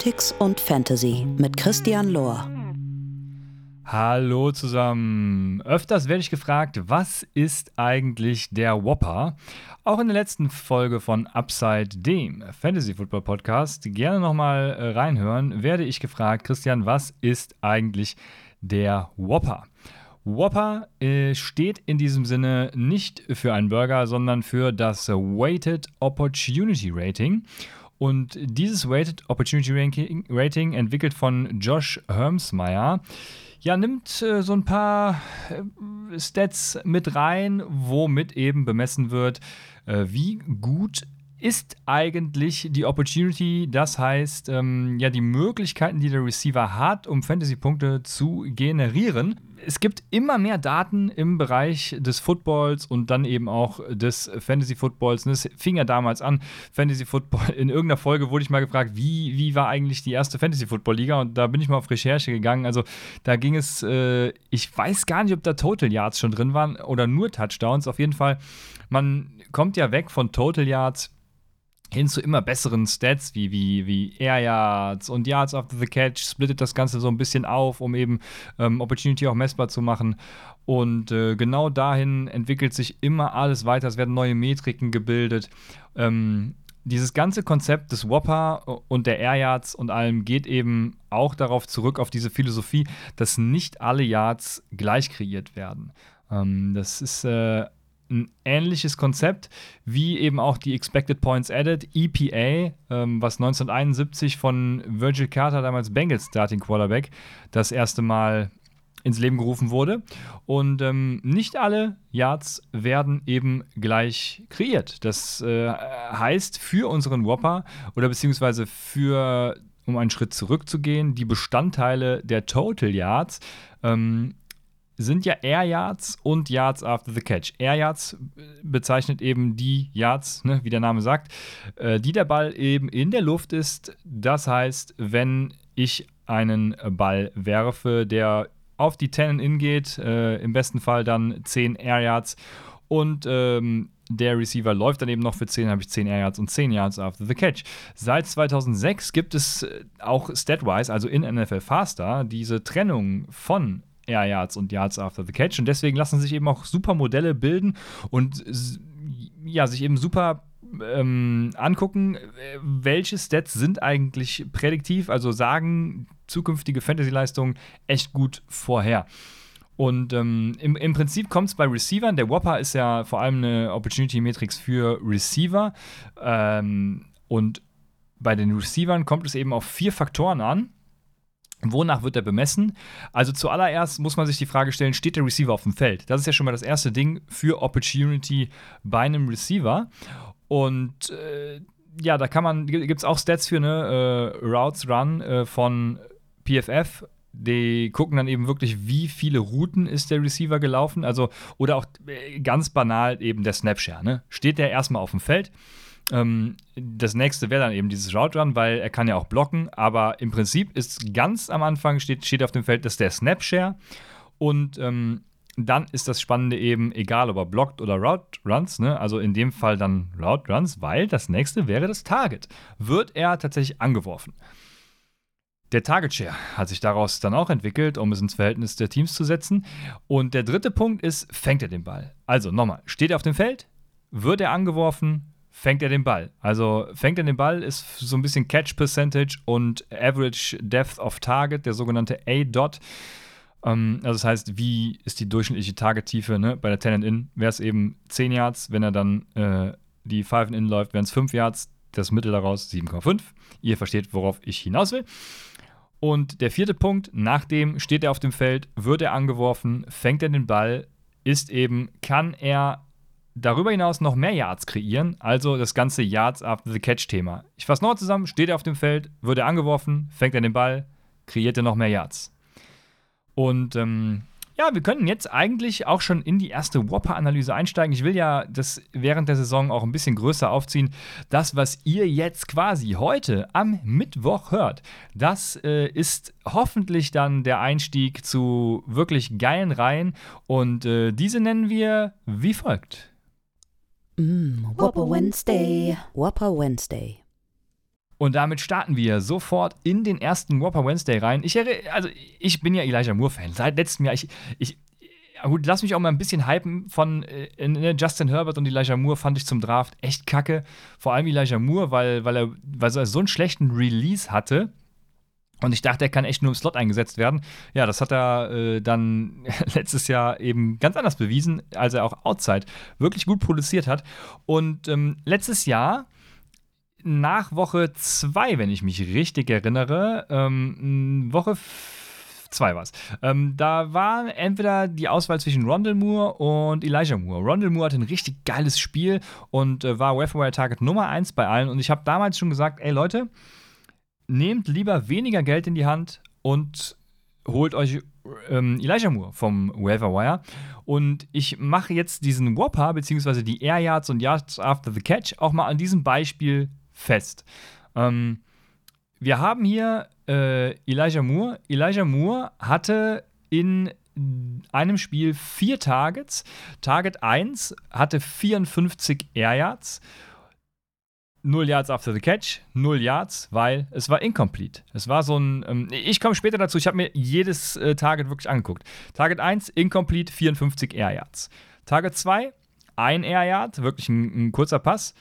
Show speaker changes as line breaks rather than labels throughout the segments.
Analytics und Fantasy mit Christian Lohr.
Hallo zusammen. Öfters werde ich gefragt, was ist eigentlich der Whopper? Auch in der letzten Folge von Upside, dem Fantasy Football Podcast, gerne nochmal äh, reinhören, werde ich gefragt, Christian, was ist eigentlich der Whopper? Whopper äh, steht in diesem Sinne nicht für einen Burger, sondern für das Weighted Opportunity Rating. Und dieses Weighted Opportunity Ranking, Rating, entwickelt von Josh Hermsmeyer, ja, nimmt äh, so ein paar äh, Stats mit rein, womit eben bemessen wird, äh, wie gut ist eigentlich die Opportunity, das heißt, ähm, ja, die Möglichkeiten, die der Receiver hat, um Fantasy-Punkte zu generieren es gibt immer mehr Daten im Bereich des Footballs und dann eben auch des Fantasy Footballs. Das fing ja damals an, Fantasy Football. In irgendeiner Folge wurde ich mal gefragt, wie, wie war eigentlich die erste Fantasy Football Liga? Und da bin ich mal auf Recherche gegangen. Also da ging es, äh, ich weiß gar nicht, ob da Total Yards schon drin waren oder nur Touchdowns. Auf jeden Fall, man kommt ja weg von Total Yards hin zu immer besseren Stats wie, wie, wie Air Yards und Yards after the Catch, splittet das Ganze so ein bisschen auf, um eben ähm, Opportunity auch messbar zu machen. Und äh, genau dahin entwickelt sich immer alles weiter. Es werden neue Metriken gebildet. Ähm, dieses ganze Konzept des Whopper und der Air Yards und allem geht eben auch darauf zurück, auf diese Philosophie, dass nicht alle Yards gleich kreiert werden. Ähm, das ist äh, ein ähnliches Konzept wie eben auch die Expected Points Added, EPA, ähm, was 1971 von Virgil Carter, damals Bengals Starting Quarterback, das erste Mal ins Leben gerufen wurde. Und ähm, nicht alle Yards werden eben gleich kreiert. Das äh, heißt für unseren Whopper oder beziehungsweise für, um einen Schritt zurückzugehen, die Bestandteile der Total Yards ähm, sind ja Air Yards und Yards after the Catch. Air Yards äh, bezeichnet eben die Yards, ne, wie der Name sagt, äh, die der Ball eben in der Luft ist. Das heißt, wenn ich einen Ball werfe, der auf die 10 in geht, äh, im besten Fall dann 10 Air Yards und ähm, der Receiver läuft dann eben noch für 10, habe ich 10 Air Yards und 10 Yards after the catch. Seit 2006 gibt es auch statwise, also in NFL Faster, diese Trennung von Air Yards und Yards after the catch. Und deswegen lassen sich eben auch super Modelle bilden und ja, sich eben super ähm, angucken, welche Stats sind eigentlich prädiktiv, also sagen zukünftige Fantasy-Leistungen echt gut vorher. Und ähm, im, im, Prinzip kommt es bei Receivern, der Whopper ist ja vor allem eine Opportunity-Matrix für Receiver. Ähm, und bei den Receivern kommt es eben auf vier Faktoren an. Wonach wird er bemessen? Also zuallererst muss man sich die Frage stellen, steht der Receiver auf dem Feld? Das ist ja schon mal das erste Ding für Opportunity bei einem Receiver. Und äh, ja, da kann man, gibt es auch Stats für, ne? Äh, Routes Run äh, von PFF. Die gucken dann eben wirklich, wie viele Routen ist der Receiver gelaufen. Also, oder auch äh, ganz banal eben der Snapshare. Ne? Steht der erstmal auf dem Feld? Ähm, das nächste wäre dann eben dieses Route Run, weil er kann ja auch blocken, aber im Prinzip ist ganz am Anfang steht, steht auf dem Feld, dass der Snapshare und ähm, dann ist das Spannende eben, egal ob er blockt oder Route Runs, ne? also in dem Fall dann Route Runs, weil das nächste wäre das Target. Wird er tatsächlich angeworfen? Der Target Share hat sich daraus dann auch entwickelt, um es ins Verhältnis der Teams zu setzen. Und der dritte Punkt ist, fängt er den Ball? Also nochmal, steht er auf dem Feld? Wird er angeworfen? Fängt er den Ball. Also fängt er den Ball, ist so ein bisschen Catch Percentage und Average Depth of Target, der sogenannte A-Dot. Ähm, also das heißt, wie ist die durchschnittliche Targettiefe ne? bei der 10 and In? Wäre es eben 10 Yards, wenn er dann äh, die 5 and In läuft, wären es 5 Yards, das Mittel daraus 7,5. Ihr versteht, worauf ich hinaus will. Und der vierte Punkt, nachdem steht er auf dem Feld, wird er angeworfen, fängt er den Ball, ist eben, kann er darüber hinaus noch mehr Yards kreieren, also das ganze Yards after the Catch-Thema. Ich fasse noch zusammen, steht er auf dem Feld, wird er angeworfen, fängt er den Ball, kreiert er noch mehr Yards. Und ähm, ja, wir können jetzt eigentlich auch schon in die erste Whopper-Analyse einsteigen. Ich will ja das während der Saison auch ein bisschen größer aufziehen. Das, was ihr jetzt quasi heute am Mittwoch hört, das äh, ist hoffentlich dann der Einstieg zu wirklich geilen Reihen. Und äh, diese nennen wir wie folgt.
Mm, Whopper Wednesday. Whopper Wednesday.
Und damit starten wir sofort in den ersten Whopper Wednesday rein. Ich, also ich bin ja Elijah Moore-Fan. Seit letztem Jahr. Ich, ich, gut, lass mich auch mal ein bisschen hypen von äh, ne, Justin Herbert und Elijah Moore fand ich zum Draft echt kacke. Vor allem Elijah Moore, weil, weil, er, weil er so einen schlechten Release hatte. Und ich dachte, er kann echt nur im Slot eingesetzt werden. Ja, das hat er äh, dann letztes Jahr eben ganz anders bewiesen, als er auch Outside wirklich gut produziert hat. Und ähm, letztes Jahr nach Woche 2, wenn ich mich richtig erinnere, ähm, Woche 2 war es. Ähm, da war entweder die Auswahl zwischen Rondell Moore und Elijah Moore. Rondell Moore hatte ein richtig geiles Spiel und äh, war Wire Target Nummer 1 bei allen. Und ich habe damals schon gesagt, ey Leute, nehmt lieber weniger Geld in die Hand und holt euch ähm, Elijah Moore vom Waiver Wire. Und ich mache jetzt diesen Whopper, beziehungsweise die Air Yards und Yards After the Catch, auch mal an diesem Beispiel fest. Ähm, wir haben hier äh, Elijah Moore. Elijah Moore hatte in einem Spiel vier Targets. Target 1 hatte 54 Air Yards. 0 Yards after the catch, 0 Yards, weil es war incomplete. Es war so ein. Ähm, ich komme später dazu, ich habe mir jedes äh, Target wirklich angeguckt. Target 1, incomplete, 54 Air Yards. Target 2, ein Air Yard, wirklich ein, ein kurzer Pass.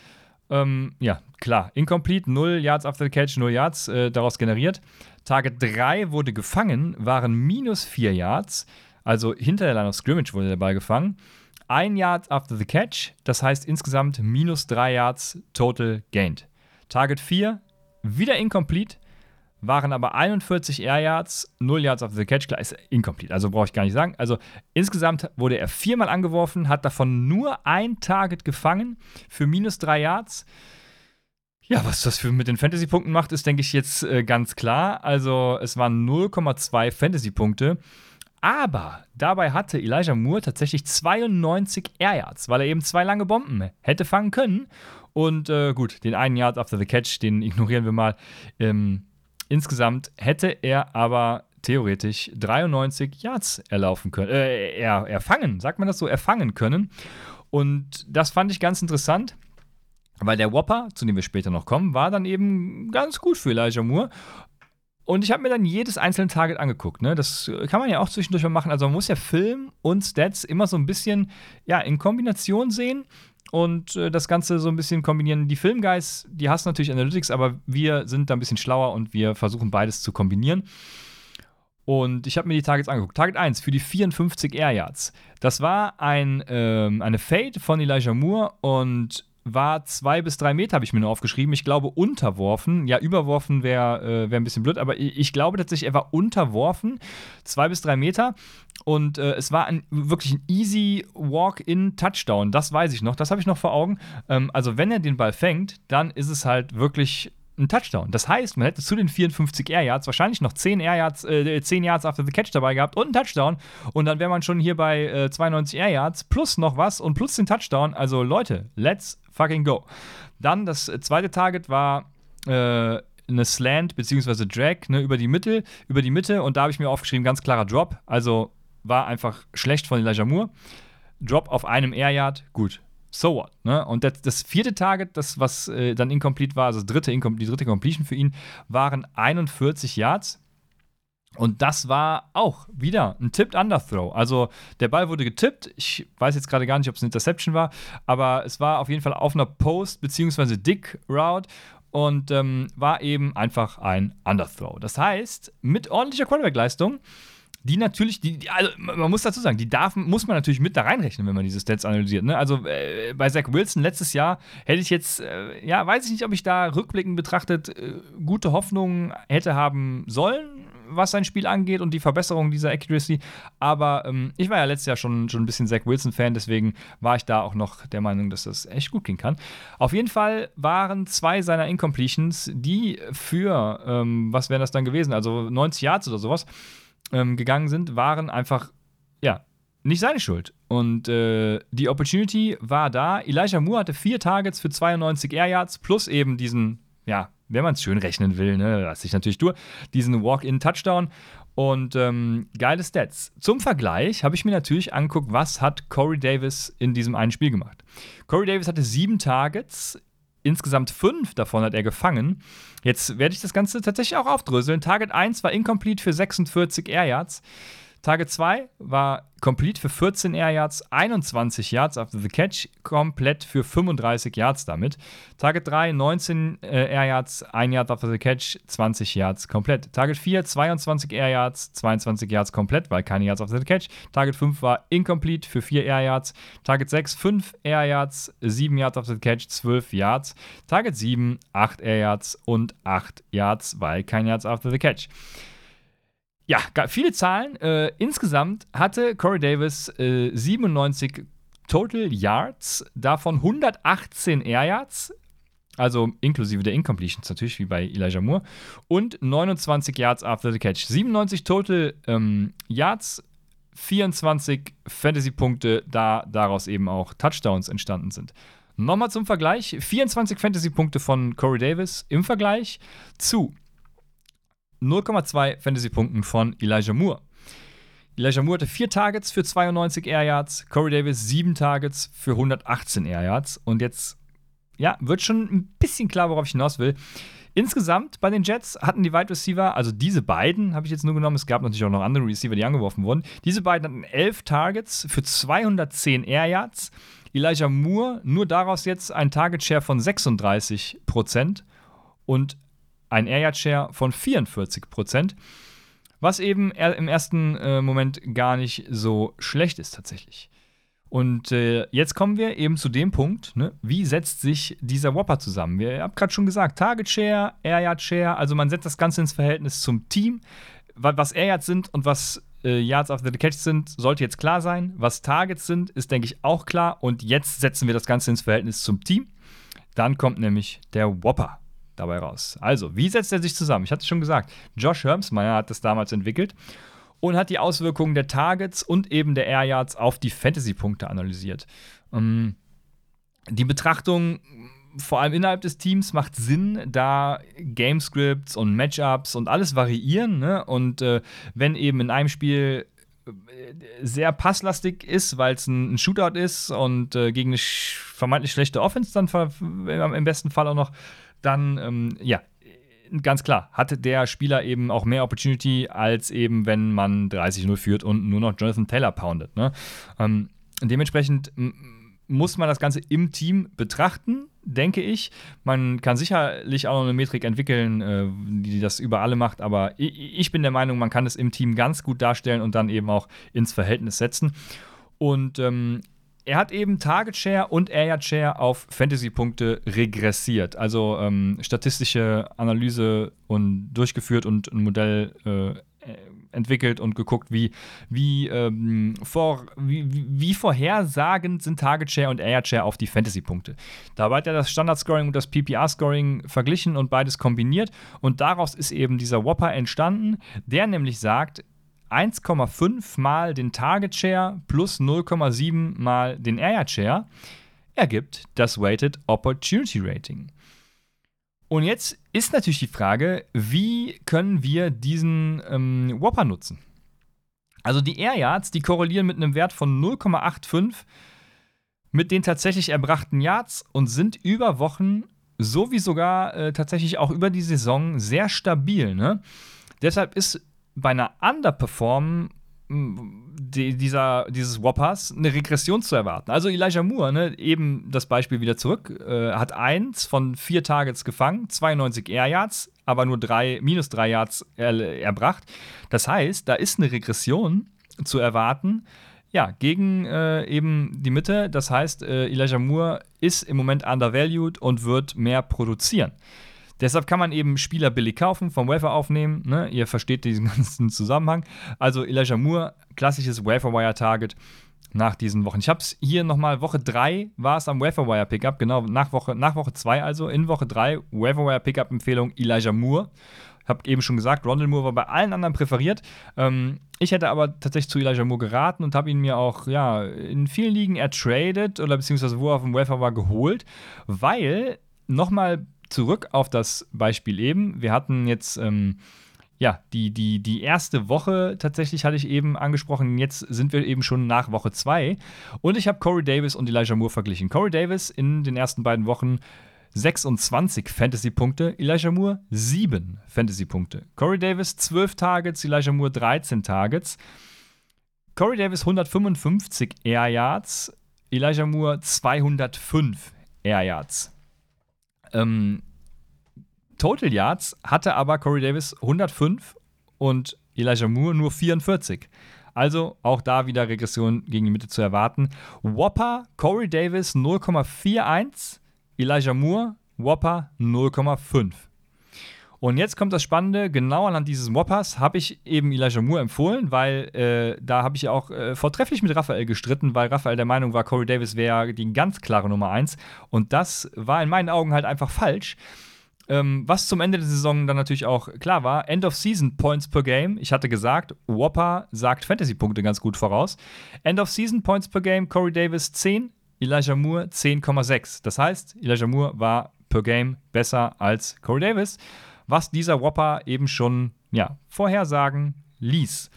Ähm, ja, klar, incomplete, 0 Yards after the catch, 0 Yards äh, daraus generiert. Target 3 wurde gefangen, waren minus 4 Yards, also hinter der Line of Scrimmage wurde der Ball gefangen. 1 Yard after the catch, das heißt insgesamt minus 3 Yards total gained. Target 4, wieder incomplete, waren aber 41 Air Yards, 0 Yards after the catch, klar, ist incomplete, also brauche ich gar nicht sagen. Also insgesamt wurde er viermal angeworfen, hat davon nur ein Target gefangen für minus 3 Yards. Ja, was das für mit den Fantasy-Punkten macht, ist, denke ich, jetzt äh, ganz klar. Also es waren 0,2 Fantasy-Punkte. Aber dabei hatte Elijah Moore tatsächlich 92 Air Yards, weil er eben zwei lange Bomben hätte fangen können. Und äh, gut, den einen Yard after the catch, den ignorieren wir mal. Ähm, Insgesamt hätte er aber theoretisch 93 Yards erlaufen können, äh, er, erfangen, sagt man das so, erfangen können. Und das fand ich ganz interessant, weil der Whopper, zu dem wir später noch kommen, war dann eben ganz gut für Elijah Moore. Und ich habe mir dann jedes einzelne Target angeguckt. Ne? Das kann man ja auch zwischendurch mal machen. Also man muss ja Film und Stats immer so ein bisschen ja, in Kombination sehen und äh, das Ganze so ein bisschen kombinieren. Die Filmguys, die hassen natürlich Analytics, aber wir sind da ein bisschen schlauer und wir versuchen beides zu kombinieren. Und ich habe mir die Targets angeguckt. Target 1 für die 54 Air Yards. Das war ein, ähm, eine Fade von Elijah Moore und war zwei bis drei Meter, habe ich mir nur aufgeschrieben. Ich glaube, unterworfen. Ja, überworfen wäre äh, wär ein bisschen blöd, aber ich, ich, glaube tatsächlich, er war unterworfen. Zwei bis drei Meter. Und äh, es war ein, wirklich ein easy Walk-in-Touchdown. Das weiß ich noch. Das habe ich noch vor Augen. Ähm, also, wenn er den Ball fängt, dann ist es halt wirklich ein Touchdown. Das heißt, man hätte zu den 54 Air Yards wahrscheinlich noch 10 Air Yards, äh, 10 Yards after the catch dabei gehabt und einen Touchdown. Und dann wäre man schon hier bei äh, 92 Air Yards plus noch was und plus den Touchdown. Also Leute, let's fucking go. Dann das zweite Target war äh, eine Slant bzw. Drag ne, über die Mitte, über die Mitte und da habe ich mir aufgeschrieben, ganz klarer Drop. Also war einfach schlecht von Elijah Moore. Drop auf einem Air Yard, gut. So what? Ne? Und das, das, vierte Target, das was äh, dann incomplete war, also dritte, die dritte Completion für ihn, waren 41 Yards. Und das war auch wieder ein Tipped Underthrow. Also der Ball wurde getippt. Ich weiß jetzt gerade gar nicht, ob es eine Interception war, aber es war auf jeden Fall auf einer Post- bzw. Dick-Route und ähm, war eben einfach ein Underthrow. Das heißt, mit ordentlicher Quarterback-Leistung die natürlich, die, also man muss dazu sagen, die darf, muss man natürlich mit da reinrechnen, wenn man diese Stats analysiert. Ne? Also äh, bei Zach Wilson letztes Jahr hätte ich jetzt, äh, ja, weiß ich nicht, ob ich da rückblickend betrachtet äh, gute Hoffnungen hätte haben sollen, was sein Spiel angeht und die Verbesserung dieser Accuracy. Aber ähm, ich war ja letztes Jahr schon, schon ein bisschen Zach Wilson-Fan, deswegen war ich da auch noch der Meinung, dass das echt gut gehen kann. Auf jeden Fall waren zwei seiner Incompletions, die für, ähm, was wären das dann gewesen? Also 90 Yards oder sowas ähm, gegangen sind, waren einfach, ja, nicht seine Schuld. Und äh, die Opportunity war da. Elijah Moore hatte vier Targets für 92 Air Yards plus eben diesen, ja, wenn man es schön rechnen will, ne, lasse ich natürlich durch, diesen Walk-in-Touchdown. Und ähm, geile Stats. Zum Vergleich habe ich mir natürlich angeguckt, was hat Corey Davis in diesem einen Spiel gemacht. Corey Davis hatte sieben Targets Insgesamt fünf davon hat er gefangen. Jetzt werde ich das Ganze tatsächlich auch aufdröseln. Target 1 war incomplete für 46 Air Yards. Target 2 war complete für 14 Air Yards, 21 Yards after the catch, komplett für 35 Yards damit. Target 3 19 äh, Air Yards, 1 Yard after the catch, 20 Yards komplett. Target 4 22 Air Yards, 22 Yards komplett, weil keine Yards after the catch. Target 5 war incomplete für 4 Air Yards. Target 6 5 Air Yards, 7 Yards after the catch, 12 Yards. Target 7 8 Air Yards und 8 Yards, weil kein Yards after the catch. Ja, viele Zahlen. Äh, insgesamt hatte Corey Davis äh, 97 Total Yards, davon 118 Air Yards, also inklusive der Incompletions natürlich, wie bei Elijah Moore, und 29 Yards after the catch. 97 Total ähm, Yards, 24 Fantasy-Punkte, da daraus eben auch Touchdowns entstanden sind. Nochmal zum Vergleich: 24 Fantasy-Punkte von Corey Davis im Vergleich zu 0,2 Fantasy-Punkten von Elijah Moore. Elijah Moore hatte vier Targets für 92 Air Yards, Corey Davis sieben Targets für 118 Air Yards. Und jetzt, ja, wird schon ein bisschen klar, worauf ich hinaus will. Insgesamt bei den Jets hatten die Wide Receiver, also diese beiden habe ich jetzt nur genommen, es gab natürlich auch noch andere Receiver, die angeworfen wurden. Diese beiden hatten elf Targets für 210 Air Yards. Elijah Moore nur daraus jetzt ein Target Share von 36% und ein Air Yard Share von 44% was eben im ersten äh, Moment gar nicht so schlecht ist tatsächlich. Und äh, jetzt kommen wir eben zu dem Punkt, ne? wie setzt sich dieser Whopper zusammen? Wir haben gerade schon gesagt, Target Share, Air Yard Share, also man setzt das Ganze ins Verhältnis zum Team. Was Air Yards sind und was äh, Yards after the Catch sind, sollte jetzt klar sein. Was Targets sind, ist, denke ich, auch klar. Und jetzt setzen wir das Ganze ins Verhältnis zum Team. Dann kommt nämlich der Whopper dabei raus. Also, wie setzt er sich zusammen? Ich hatte es schon gesagt, Josh Hermsmeyer hat das damals entwickelt und hat die Auswirkungen der Targets und eben der Air Yards auf die Fantasy-Punkte analysiert. Ähm, die Betrachtung vor allem innerhalb des Teams macht Sinn, da Gamescripts und Matchups und alles variieren. Ne? Und äh, wenn eben in einem Spiel sehr passlastig ist, weil es ein, ein, Shootout ist und äh, gegen eine sch vermeintlich schlechte Offense dann im besten Fall auch noch dann, ähm, ja, ganz klar, hatte der Spieler eben auch mehr Opportunity, als eben, wenn man 30-0 führt und nur noch Jonathan Taylor poundet. Ne? Ähm, dementsprechend muss man das Ganze im Team betrachten, denke ich. Man kann sicherlich auch noch eine Metrik entwickeln, äh, die das über alle macht, aber ich, bin der Meinung, man kann es im Team ganz gut darstellen und dann eben auch ins Verhältnis setzen. Und ähm, er hat eben Target Share und Area Share auf Fantasy-Punkte regressiert. Also ähm, statistische Analyse und durchgeführt und ein Modell äh, entwickelt und geguckt, wie, wie, ähm, vor, wie, wie vorhersagend sind Target Share und Area Share auf die Fantasy-Punkte. Dabei hat er das Standard-Scoring und das PPR-Scoring verglichen und beides kombiniert und daraus ist eben dieser Whopper entstanden, der nämlich sagt, 1,5 mal den Target Share plus 0,7 mal den Area Share ergibt das Weighted Opportunity Rating. Und jetzt ist natürlich die Frage, wie können wir diesen ähm, Whopper nutzen? Also die Air Yards, die korrelieren mit einem Wert von 0,85 mit den tatsächlich erbrachten Yards und sind über Wochen sowie sogar äh, tatsächlich auch über die Saison sehr stabil. Ne? Deshalb ist bei einer Underperform die, dieser, dieses Whoppers eine Regression zu erwarten. Also Elijah Moore, ne, eben das Beispiel wieder zurück, äh, hat eins von vier Targets gefangen, 92 Air Yards, aber nur drei, minus drei Yards er, erbracht. Das heißt, da ist eine Regression zu erwarten, ja, gegen äh, eben die Mitte. Das heißt, äh, Elijah Moore ist im Moment undervalued und wird mehr produzieren. Deshalb kann man eben Spieler billig kaufen, vom Wafer aufnehmen. Ne? Ihr versteht diesen ganzen Zusammenhang. Also Elijah Moore, klassisches Waferwire-Target nach diesen Wochen. Ich habe es hier nochmal, Woche 3 war es am Waferwire Pickup, genau, nach Woche 2 nach Woche also, in Woche 3 Waferwire Pickup Empfehlung Elijah Moore. Habe eben schon gesagt, Rondell Moore war bei allen anderen präferiert. Ähm, ich hätte aber tatsächlich zu Elijah Moore geraten und habe ihn mir auch ja, in vielen Ligen ertradet oder beziehungsweise wo er auf dem Wafer war geholt, weil nochmal zurück auf das Beispiel eben. Wir hatten jetzt ähm, ja, die, die, die erste Woche tatsächlich hatte ich eben angesprochen. Jetzt sind wir eben schon nach Woche 2. Und ich habe Corey Davis und Elijah Moore verglichen. Corey Davis in den ersten beiden Wochen 26 Fantasy-Punkte, Elijah Moore 7 Fantasy-Punkte. Corey Davis 12 Targets, Elijah Moore 13 Targets. Corey Davis 155 Air Yards, Elijah Moore 205 Air Yards. Ähm, Total Yards hatte aber Corey Davis 105 und Elijah Moore nur 44. Also auch da wieder Regression gegen die Mitte zu erwarten. Whopper, Corey Davis 0,41, Elijah Moore, Whopper 0,5. Und jetzt kommt das Spannende, genau anhand dieses Whoppers habe ich eben Elijah Moore empfohlen, weil äh, da habe ich auch äh, vortrefflich mit Raphael gestritten, weil Raphael der Meinung war, Corey Davis wäre die ganz klare Nummer 1. Und das war in meinen Augen halt einfach falsch. Ähm, was zum Ende der Saison dann natürlich auch klar war, End of Season Points per Game. Ich hatte gesagt, Whopper sagt Fantasy-Punkte ganz gut voraus. End of Season Points per Game, Corey Davis 10, Elijah Moore 10,6. Das heißt, Elijah Moore war per Game besser als Corey Davis was dieser Whopper eben schon ja, vorhersagen ließ.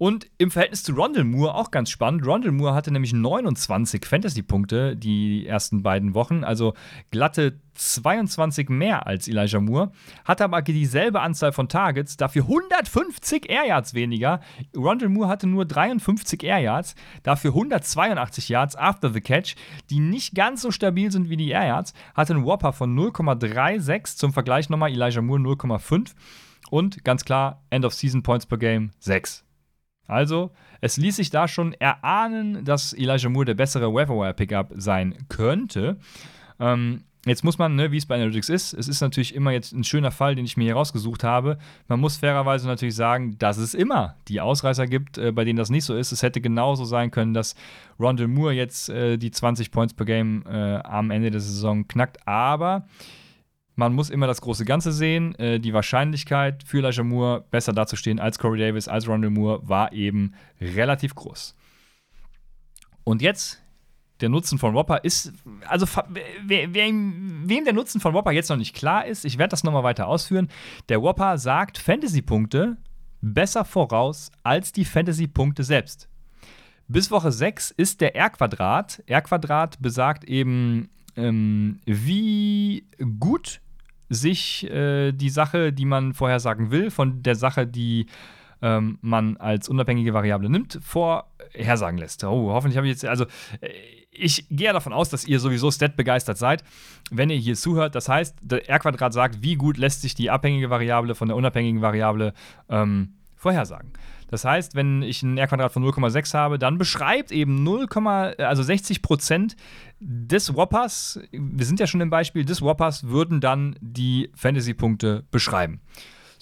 Und im Verhältnis zu Rondell Moore auch ganz spannend. Rondell Moore hatte nämlich 29 Fantasy-Punkte die ersten beiden Wochen, also glatte 22 mehr als Elijah Moore, hatte aber dieselbe Anzahl von Targets, dafür 150 Air Yards weniger. Rondell Moore hatte nur 53 Air Yards, dafür 182 Yards after the catch, die nicht ganz so stabil sind wie die Air Yards, hatte einen Whopper von 0,36, zum Vergleich nochmal Elijah Moore 0,5 und ganz klar End of Season Points per Game 6. Also, es ließ sich da schon erahnen, dass Elijah Moore der bessere Waverwire-Pickup sein könnte. Ähm, jetzt muss man, ne, wie es bei Analytics ist, es ist natürlich immer jetzt ein schöner Fall, den ich mir hier rausgesucht habe. Man muss fairerweise natürlich sagen, dass es immer die Ausreißer gibt, äh, bei denen das nicht so ist. Es hätte genauso sein können, dass Rondell Moore jetzt äh, die 20 Points per Game äh, am Ende der Saison knackt. Aber man muss immer das große Ganze sehen. Äh, die Wahrscheinlichkeit für Elijah Moore besser dazustehen als Corey Davis, als Rondell Moore war eben relativ groß. Und jetzt der Nutzen von Whopper ist, also wer, wer, wem der Nutzen von Whopper jetzt noch nicht klar ist, ich werde das nochmal weiter ausführen. Der Whopper sagt Fantasy-Punkte besser voraus als die Fantasy-Punkte selbst. Bis Woche 6 ist der R-Quadrat. R-Quadrat besagt eben, ähm, wie gut sich äh, die Sache, die man vorhersagen will, von der Sache, die ähm, man als unabhängige Variable nimmt, vorhersagen lässt. Oh, hoffentlich habe ich jetzt, also äh, ich gehe davon aus, dass ihr sowieso stat-begeistert seid, wenn ihr hier zuhört. Das heißt, der R-Quadrat sagt, wie gut lässt sich die abhängige Variable von der unabhängigen Variable ähm, vorhersagen. Das heißt, wenn ich ein R-Quadrat von 0,6 habe, dann beschreibt eben 0, also 60 Prozent des Whoppers, wir sind ja schon im Beispiel, des Whoppers würden dann die Fantasy-Punkte beschreiben.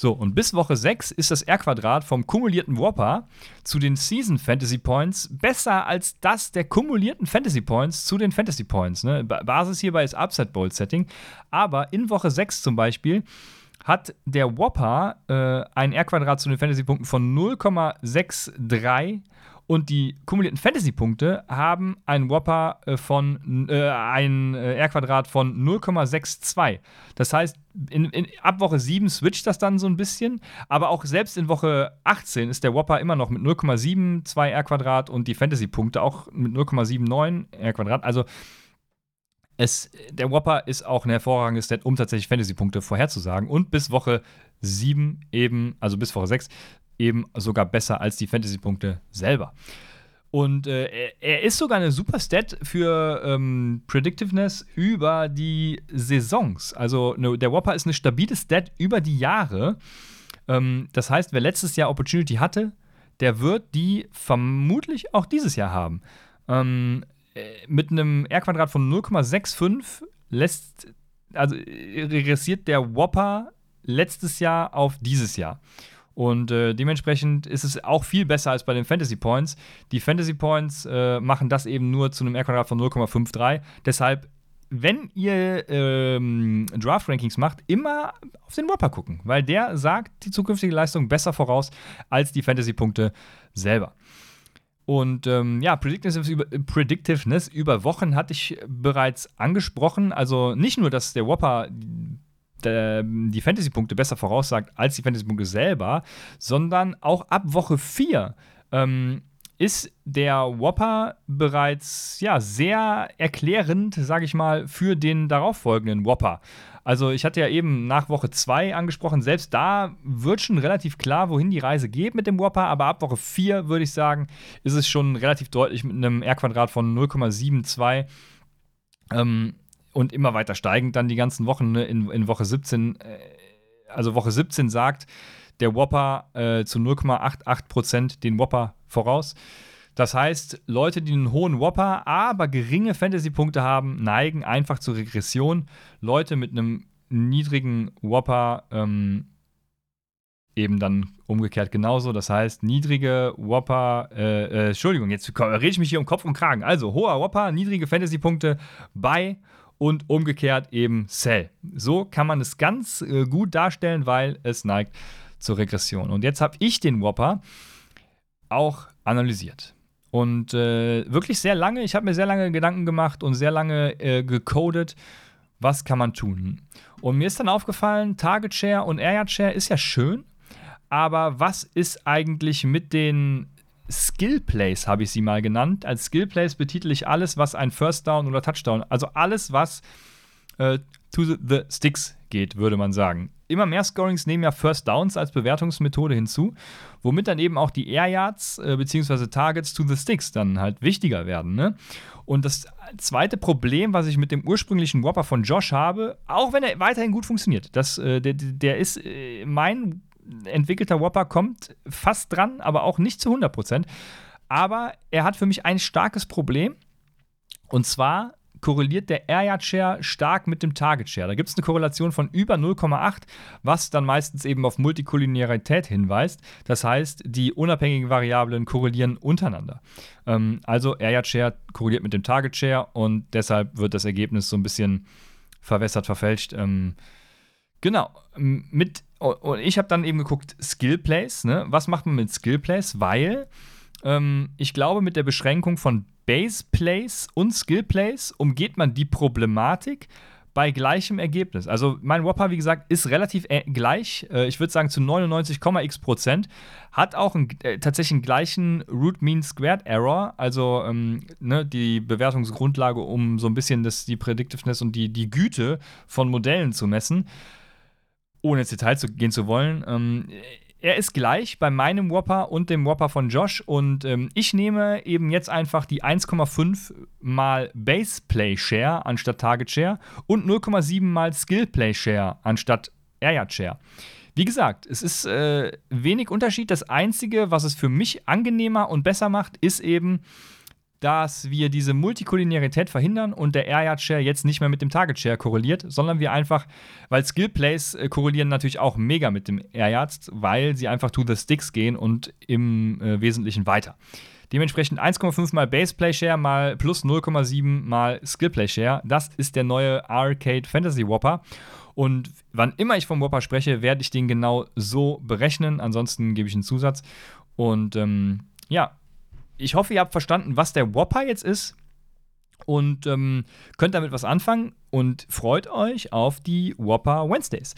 So, und bis Woche 6 ist das R-Quadrat vom kumulierten Whopper zu den Season Fantasy Points besser als das der kumulierten Fantasy Points zu den Fantasy Points. Ne? Basis hierbei ist Upside Bowl Setting. Aber in Woche 6 zum Beispiel hat der Whopper äh, ein R-Quadrat zu den Fantasy-Punkten von 0,63 und die kumulierten Fantasy-Punkte haben ein Whopper äh, von äh, ein äh, R-Quadrat von 0,62. Das heißt, in, in, ab Woche 7 switcht das dann so ein bisschen, aber auch selbst in Woche 18 ist der Whopper immer noch mit 0,72 R-Quadrat und die Fantasy-Punkte auch mit 0,79 R-Quadrat. Also es, der Whopper ist auch ein hervorragendes Stat, um tatsächlich Fantasy-Punkte vorherzusagen. Und bis Woche 7 eben, also bis Woche 6, eben sogar besser als die Fantasy-Punkte selber. Und äh, er, ist sogar eine super Stat für ähm, Predictiveness über die Saisons. Also ne, der Whopper ist eine stabile Stat über die Jahre. Ähm, das heißt, wer letztes Jahr Opportunity hatte, der wird die vermutlich auch dieses Jahr haben. Ähm, äh, mit einem R-Quadrat von 0,65 lässt, also regressiert der Whopper letztes Jahr auf dieses Jahr. Und äh, dementsprechend ist es auch viel besser als bei den Fantasy Points. Die Fantasy Points äh, machen das eben nur zu einem R-Quadrat von 0,53. Deshalb, wenn ihr ähm, Draft-Rankings macht, immer auf den Whopper gucken, weil der sagt die zukünftige Leistung besser voraus als die Fantasy-Punkte selber. Und ähm, ja, Predictiveness über, Predictiveness über Wochen hatte ich bereits angesprochen. Also nicht nur, dass der Whopper die Fantasy-Punkte besser voraussagt als die Fantasy-Punkte selber, sondern auch ab Woche 4 ähm, ist der Whopper bereits ja, sehr erklärend, sage ich mal, für den darauffolgenden Whopper. Also ich hatte ja eben nach Woche 2 angesprochen, selbst da wird schon relativ klar, wohin die Reise geht mit dem Whopper, aber ab Woche 4 würde ich sagen, ist es schon relativ deutlich mit einem R-Quadrat von 0,72 ähm, und immer weiter steigend dann die ganzen Wochen ne? in, in Woche 17. Äh, also Woche 17 sagt der Whopper äh, zu 0,88% den Whopper voraus. Das heißt, Leute, die einen hohen Whopper, aber geringe Fantasy-Punkte haben, neigen einfach zur Regression. Leute mit einem niedrigen Whopper ähm, eben dann umgekehrt genauso. Das heißt, niedrige Whopper, äh, äh, Entschuldigung, jetzt rede ich mich hier um Kopf und Kragen. Also hoher Whopper, niedrige Fantasy-Punkte bei und umgekehrt eben Sell. So kann man es ganz äh, gut darstellen, weil es neigt zur Regression. Und jetzt habe ich den Whopper auch analysiert. Und äh, wirklich sehr lange, ich habe mir sehr lange Gedanken gemacht und sehr lange äh, gecodet, was kann man tun. Und mir ist dann aufgefallen, Target Share und Area Share ist ja schön, aber was ist eigentlich mit den Skill Plays, habe ich sie mal genannt. Als Skill Plays betitel ich alles, was ein First Down oder Touchdown, also alles, was äh, to the, Sticks geht, würde man sagen. Immer mehr Scorings nehmen ja First Downs als Bewertungsmethode hinzu, womit dann eben auch die Air Yards äh, bzw. Targets to the Sticks dann halt wichtiger werden. Ne? Und das zweite Problem, was ich mit dem ursprünglichen Whopper von Josh habe, auch wenn er weiterhin gut funktioniert, das, äh, der, der ist äh, mein entwickelter Whopper kommt fast dran, aber auch nicht zu 100% Aber er hat für mich ein starkes Problem. Und zwar korreliert der Air Yard Share stark mit dem Target Share. Da gibt es eine Korrelation von über 0,8, was dann meistens eben auf Multikollinearität hinweist. Das heißt, die unabhängigen Variablen korrelieren untereinander. Ähm, also Air Yard Share korreliert mit dem Target Share und deshalb wird das Ergebnis so ein bisschen verwässert, verfälscht. Ähm, genau. Mit, und ich habe dann eben geguckt, Skill Plays. Ne? Was macht man mit Skill Plays? Weil ähm, ich glaube, mit der Beschränkung von Base Plays und Skill Plays umgeht man die Problematik bei gleichem Ergebnis. Also mein Whopper, wie gesagt, ist relativ äh, gleich. Äh, ich würde sagen zu 99,x Prozent. Hat auch einen, äh, tatsächlich einen gleichen Root Mean Squared Error. Also ähm, ne, die Bewertungsgrundlage, um so ein bisschen das, die Predictiveness und die, die Güte von Modellen zu messen. Ohne ins Detail zu gehen zu wollen. Ähm, er ist gleich bei meinem Whopper und dem Whopper von Josh. Und ähm, ich nehme eben jetzt einfach die 1,5 mal Base Play Share anstatt Target Share und 0,7 mal Skill Play Share anstatt Air Share. Wie gesagt, es ist äh, wenig Unterschied. Das Einzige, was es für mich angenehmer und besser macht, ist eben, dass wir diese Multikollinearität verhindern und der Air Yard Share jetzt nicht mehr mit dem Target Share korreliert, sondern wir einfach, weil Skill Plays äh, korrelieren natürlich auch mega mit dem Air weil sie einfach to the sticks gehen und im äh, Wesentlichen weiter. Dementsprechend 1,5 mal Base Play Share mal plus 0,7 mal Skill Play Share. Das ist der neue Arcade Fantasy Whopper. Und wann immer ich vom Whopper spreche, werde ich den genau so berechnen. Ansonsten gebe ich einen Zusatz. Und ähm, ja, ich hoffe, ihr habt verstanden, was der Whopper jetzt ist und ähm, könnt damit was anfangen und freut euch auf die Whopper Wednesdays.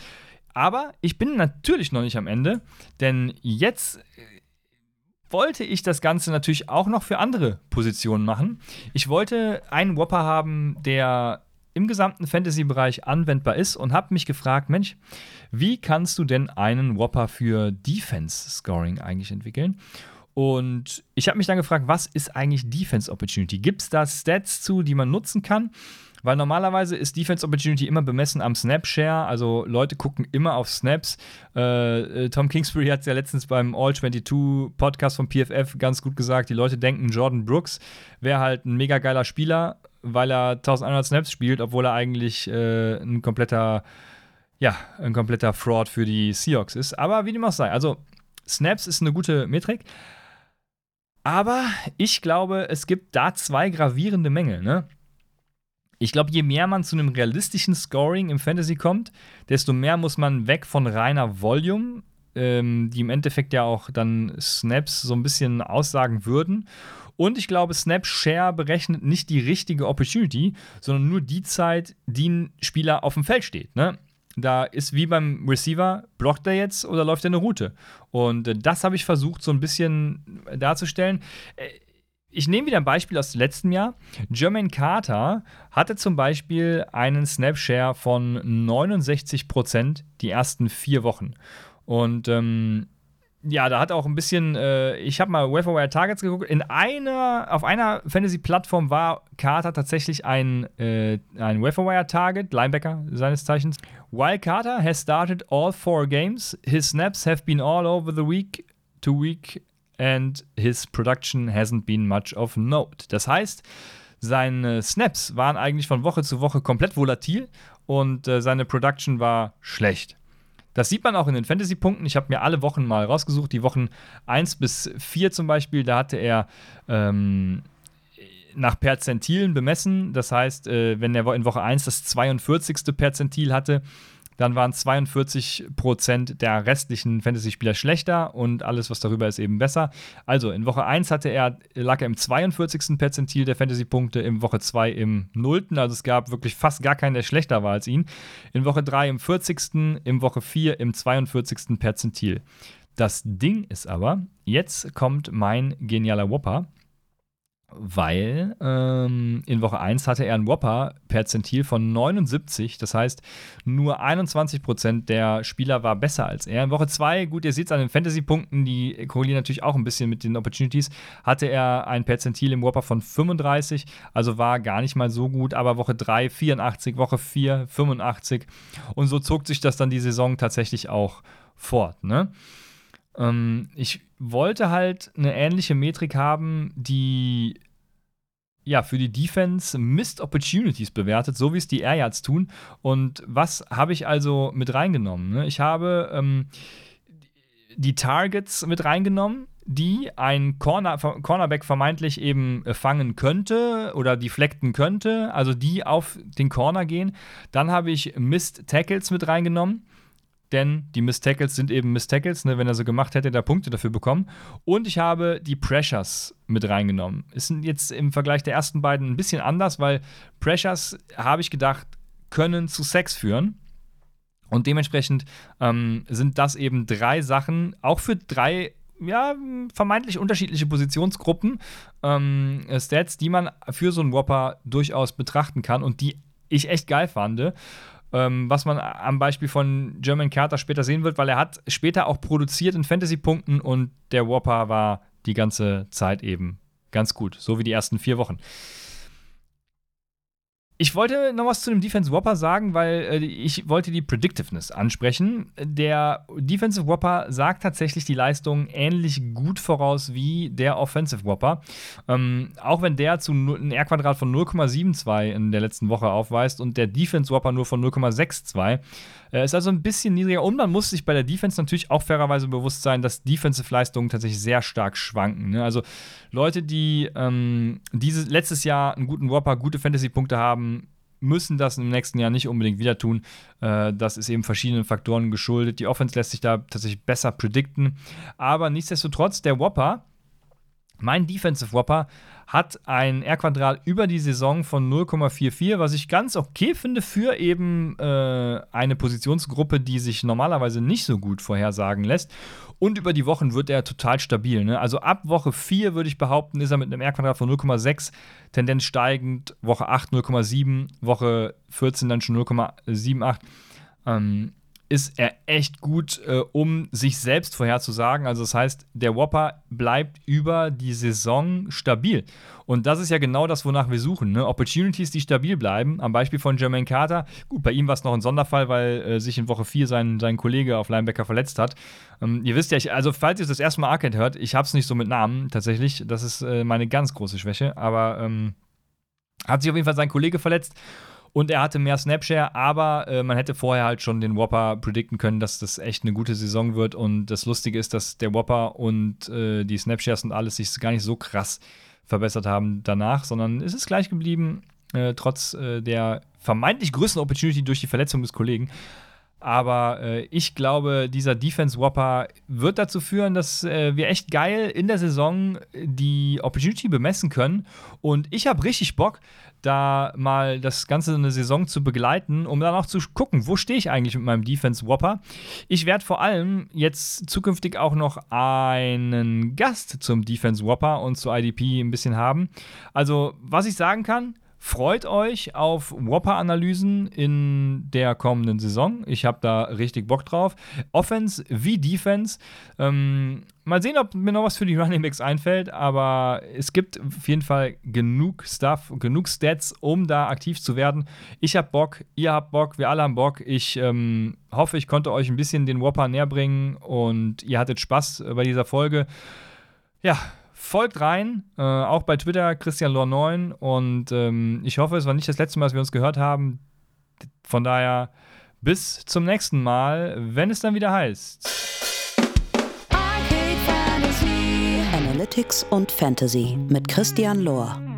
Aber ich bin natürlich noch nicht am Ende, denn jetzt äh, wollte ich das Ganze natürlich auch noch für andere Positionen machen. Ich wollte einen Whopper haben, der im gesamten Fantasy-Bereich anwendbar ist und habe mich gefragt, Mensch, wie kannst du denn einen Whopper für Defense-Scoring eigentlich entwickeln? Und ich habe mich dann gefragt, was ist eigentlich Defense Opportunity? Gibt es da Stats zu, die man nutzen kann? Weil normalerweise ist Defense Opportunity immer bemessen am Snap-Share. Also Leute gucken immer auf Snaps. Äh, äh Tom Kingsbury hat es ja letztens beim All-22 Podcast von PFF ganz gut gesagt. Die Leute denken, Jordan Brooks wäre halt ein mega geiler Spieler, weil er 1100 Snaps spielt, obwohl er eigentlich äh, ein kompletter, ja, ein kompletter Fraud für die Seahawks ist. Aber wie dem auch sei. Also Snaps ist eine gute Metrik. Aber ich glaube, es gibt da zwei gravierende Mängel. Ne? Ich glaube, je mehr man zu einem realistischen Scoring im Fantasy kommt, desto mehr muss man weg von reiner Volume, ähm, die im Endeffekt ja auch dann Snaps so ein bisschen aussagen würden. Und ich glaube, Snap Share berechnet nicht die richtige Opportunity, sondern nur die Zeit, die ein Spieler auf dem Feld steht. Ne? Da ist wie beim Receiver, blockt er jetzt oder läuft er eine Route? Und äh, das habe ich versucht, so ein bisschen darzustellen. Äh, ich nehme wieder ein Beispiel aus dem letzten Jahr. Jermaine Carter hatte zum Beispiel einen Snapshare von 69% die ersten vier Wochen. Und ähm, ja, da hat auch ein bisschen, äh, ich habe mal Waferwire Targets geguckt. In einer, auf einer Fantasy-Plattform war Carter tatsächlich ein, äh, ein Waferwire Target, Linebacker seines Zeichens. While Carter has started all four games, his snaps have been all over the week to week and his production hasn't been much of note. Das heißt, seine Snaps waren eigentlich von Woche zu Woche komplett volatil und äh, seine Production war schlecht. Das sieht man auch in den Fantasy-Punkten. Ich habe mir alle Wochen mal rausgesucht. Die Wochen 1 bis 4 zum Beispiel, da hatte er ähm, nach Perzentilen bemessen. Das heißt, äh, wenn er in Woche 1 das 42. Perzentil hatte, dann waren 42 Prozent der restlichen Fantasy-Spieler schlechter und alles, was darüber ist, eben besser. Also in Woche 1 hatte er, lag er im 42. Perzentil der Fantasy-Punkte, in Woche 2 im 0. Also es gab wirklich fast gar keinen, der schlechter war als ihn. In Woche 3 im 40. in Woche 4 im 42. Perzentil. Das Ding ist aber, jetzt kommt mein genialer Whopper weil ähm, in Woche 1 hatte er ein Whopper-Perzentil von 79. Das heißt, nur 21% der Spieler war besser als er. In Woche 2, gut, ihr seht es an den Fantasy-Punkten, die korrelieren natürlich auch ein bisschen mit den Opportunities, hatte er ein Perzentil im Whopper von 35, also war gar nicht mal so gut. Aber Woche 3 84, Woche 4 85. Und so zog sich das dann die Saison tatsächlich auch fort. Ne? Ähm, ich wollte halt eine ähnliche Metrik haben, die ja, für die Defense Missed Opportunities bewertet, so wie es die Air Yards tun. Und was habe ich also mit reingenommen? Ne? Ich habe ähm, die Targets mit reingenommen, die ein Corner, Cornerback vermeintlich eben äh, fangen könnte oder deflecten könnte, also die auf den Corner gehen. Dann habe ich Missed Tackles mit reingenommen denn die Miss Tackles sind eben Miss Tackles. Ne? Wenn er so gemacht hätte, hätte er Punkte dafür bekommen. Und ich habe die Pressures mit reingenommen. Ist jetzt im Vergleich der ersten beiden ein bisschen anders, weil Pressures, habe ich gedacht, können zu Sex führen. Und dementsprechend ähm, sind das eben drei Sachen, auch für drei ja, vermeintlich unterschiedliche Positionsgruppen, ähm, Stats, die man für so einen Whopper durchaus betrachten kann und die ich echt geil fand. Ähm, was man am Beispiel von German Carter später sehen wird, weil er hat später auch produziert in Fantasy-Punkten und der Whopper war die ganze Zeit eben ganz gut, so wie die ersten vier Wochen. Ich wollte noch was zu dem Defensive Whopper sagen, weil äh, ich wollte die Predictiveness ansprechen. Der Defensive Whopper sagt tatsächlich die Leistung ähnlich gut voraus wie der Offensive Whopper. Ähm, auch wenn der zu einem R-Quadrat von 0,72 in der letzten Woche aufweist und der Defense Whopper nur von 0,62. Äh, ist also ein bisschen niedriger und man muss sich bei der Defense natürlich auch fairerweise bewusst sein, dass Defensive-Leistungen tatsächlich sehr stark schwanken. Ne? Also Leute, die ähm, dieses letztes Jahr einen guten Whopper, gute Fantasy-Punkte haben, müssen das im nächsten Jahr nicht unbedingt wieder tun. Äh, das ist eben verschiedenen Faktoren geschuldet. Die Offense lässt sich da tatsächlich besser predikten. Aber nichtsdestotrotz, der Whopper, mein Defensive Whopper, hat ein R-Quadrat über die Saison von 0,44, was ich ganz okay finde für eben äh, eine Positionsgruppe, die sich normalerweise nicht so gut vorhersagen lässt. Und über die Wochen wird er total stabil. Ne? Also ab Woche 4 würde ich behaupten, ist er mit einem R-Quadrat von 0,6, Tendenz steigend, Woche 8 0,7, Woche 14 dann schon 0,78. Ähm, ist er echt gut, äh, um sich selbst vorherzusagen. Also das heißt, der Whopper bleibt über die Saison stabil. Und das ist ja genau das, wonach wir suchen. Ne? Opportunities, die stabil bleiben. Am Beispiel von Jermaine Carter. Gut, bei ihm war es noch ein Sonderfall, weil äh, sich in Woche 4 sein, sein Kollege auf Linebacker verletzt hat. Ähm, ihr wisst ja, ich, also falls ihr das erste Mal Arcade hört, ich habe es nicht so mit Namen tatsächlich. Das ist äh, meine ganz große Schwäche. Aber ähm, hat sich auf jeden Fall sein Kollege verletzt. Und er hatte mehr Snapshare, aber äh, man hätte vorher halt schon den Whopper predikten können, dass das echt eine gute Saison wird. Und das Lustige ist, dass der Whopper und äh, die Snapshares und alles sich gar nicht so krass verbessert haben danach, sondern es ist gleich geblieben, äh, trotz äh, der vermeintlich größten Opportunity durch die Verletzung des Kollegen. Aber äh, ich glaube, dieser Defense Whopper wird dazu führen, dass äh, wir echt geil in der Saison die Opportunity bemessen können. Und ich habe richtig Bock, da mal das Ganze eine Saison zu begleiten, um dann auch zu gucken, wo stehe ich eigentlich mit meinem Defense Whopper. Ich werde vor allem jetzt zukünftig auch noch einen Gast zum Defense Whopper und zu IDP ein bisschen haben. Also, was ich sagen kann, Freut euch auf Whopper-Analysen in der kommenden Saison. Ich habe da richtig Bock drauf. Offense wie Defense. Ähm, mal sehen, ob mir noch was für die Running Backs einfällt, aber es gibt auf jeden Fall genug Stuff, genug Stats, um da aktiv zu werden. Ich habe Bock, ihr habt Bock, wir alle haben Bock. Ich ähm, hoffe, ich konnte euch ein bisschen den Whopper näher bringen und ihr hattet Spaß bei dieser Folge. Ja, Folgt rein, äh, auch bei Twitter Christian Lor 9 und ähm, ich hoffe, es war nicht das letzte Mal, dass wir uns gehört haben. Von daher bis zum nächsten Mal, wenn es dann wieder heißt.
Analytics und Fantasy mit Christian Lohr.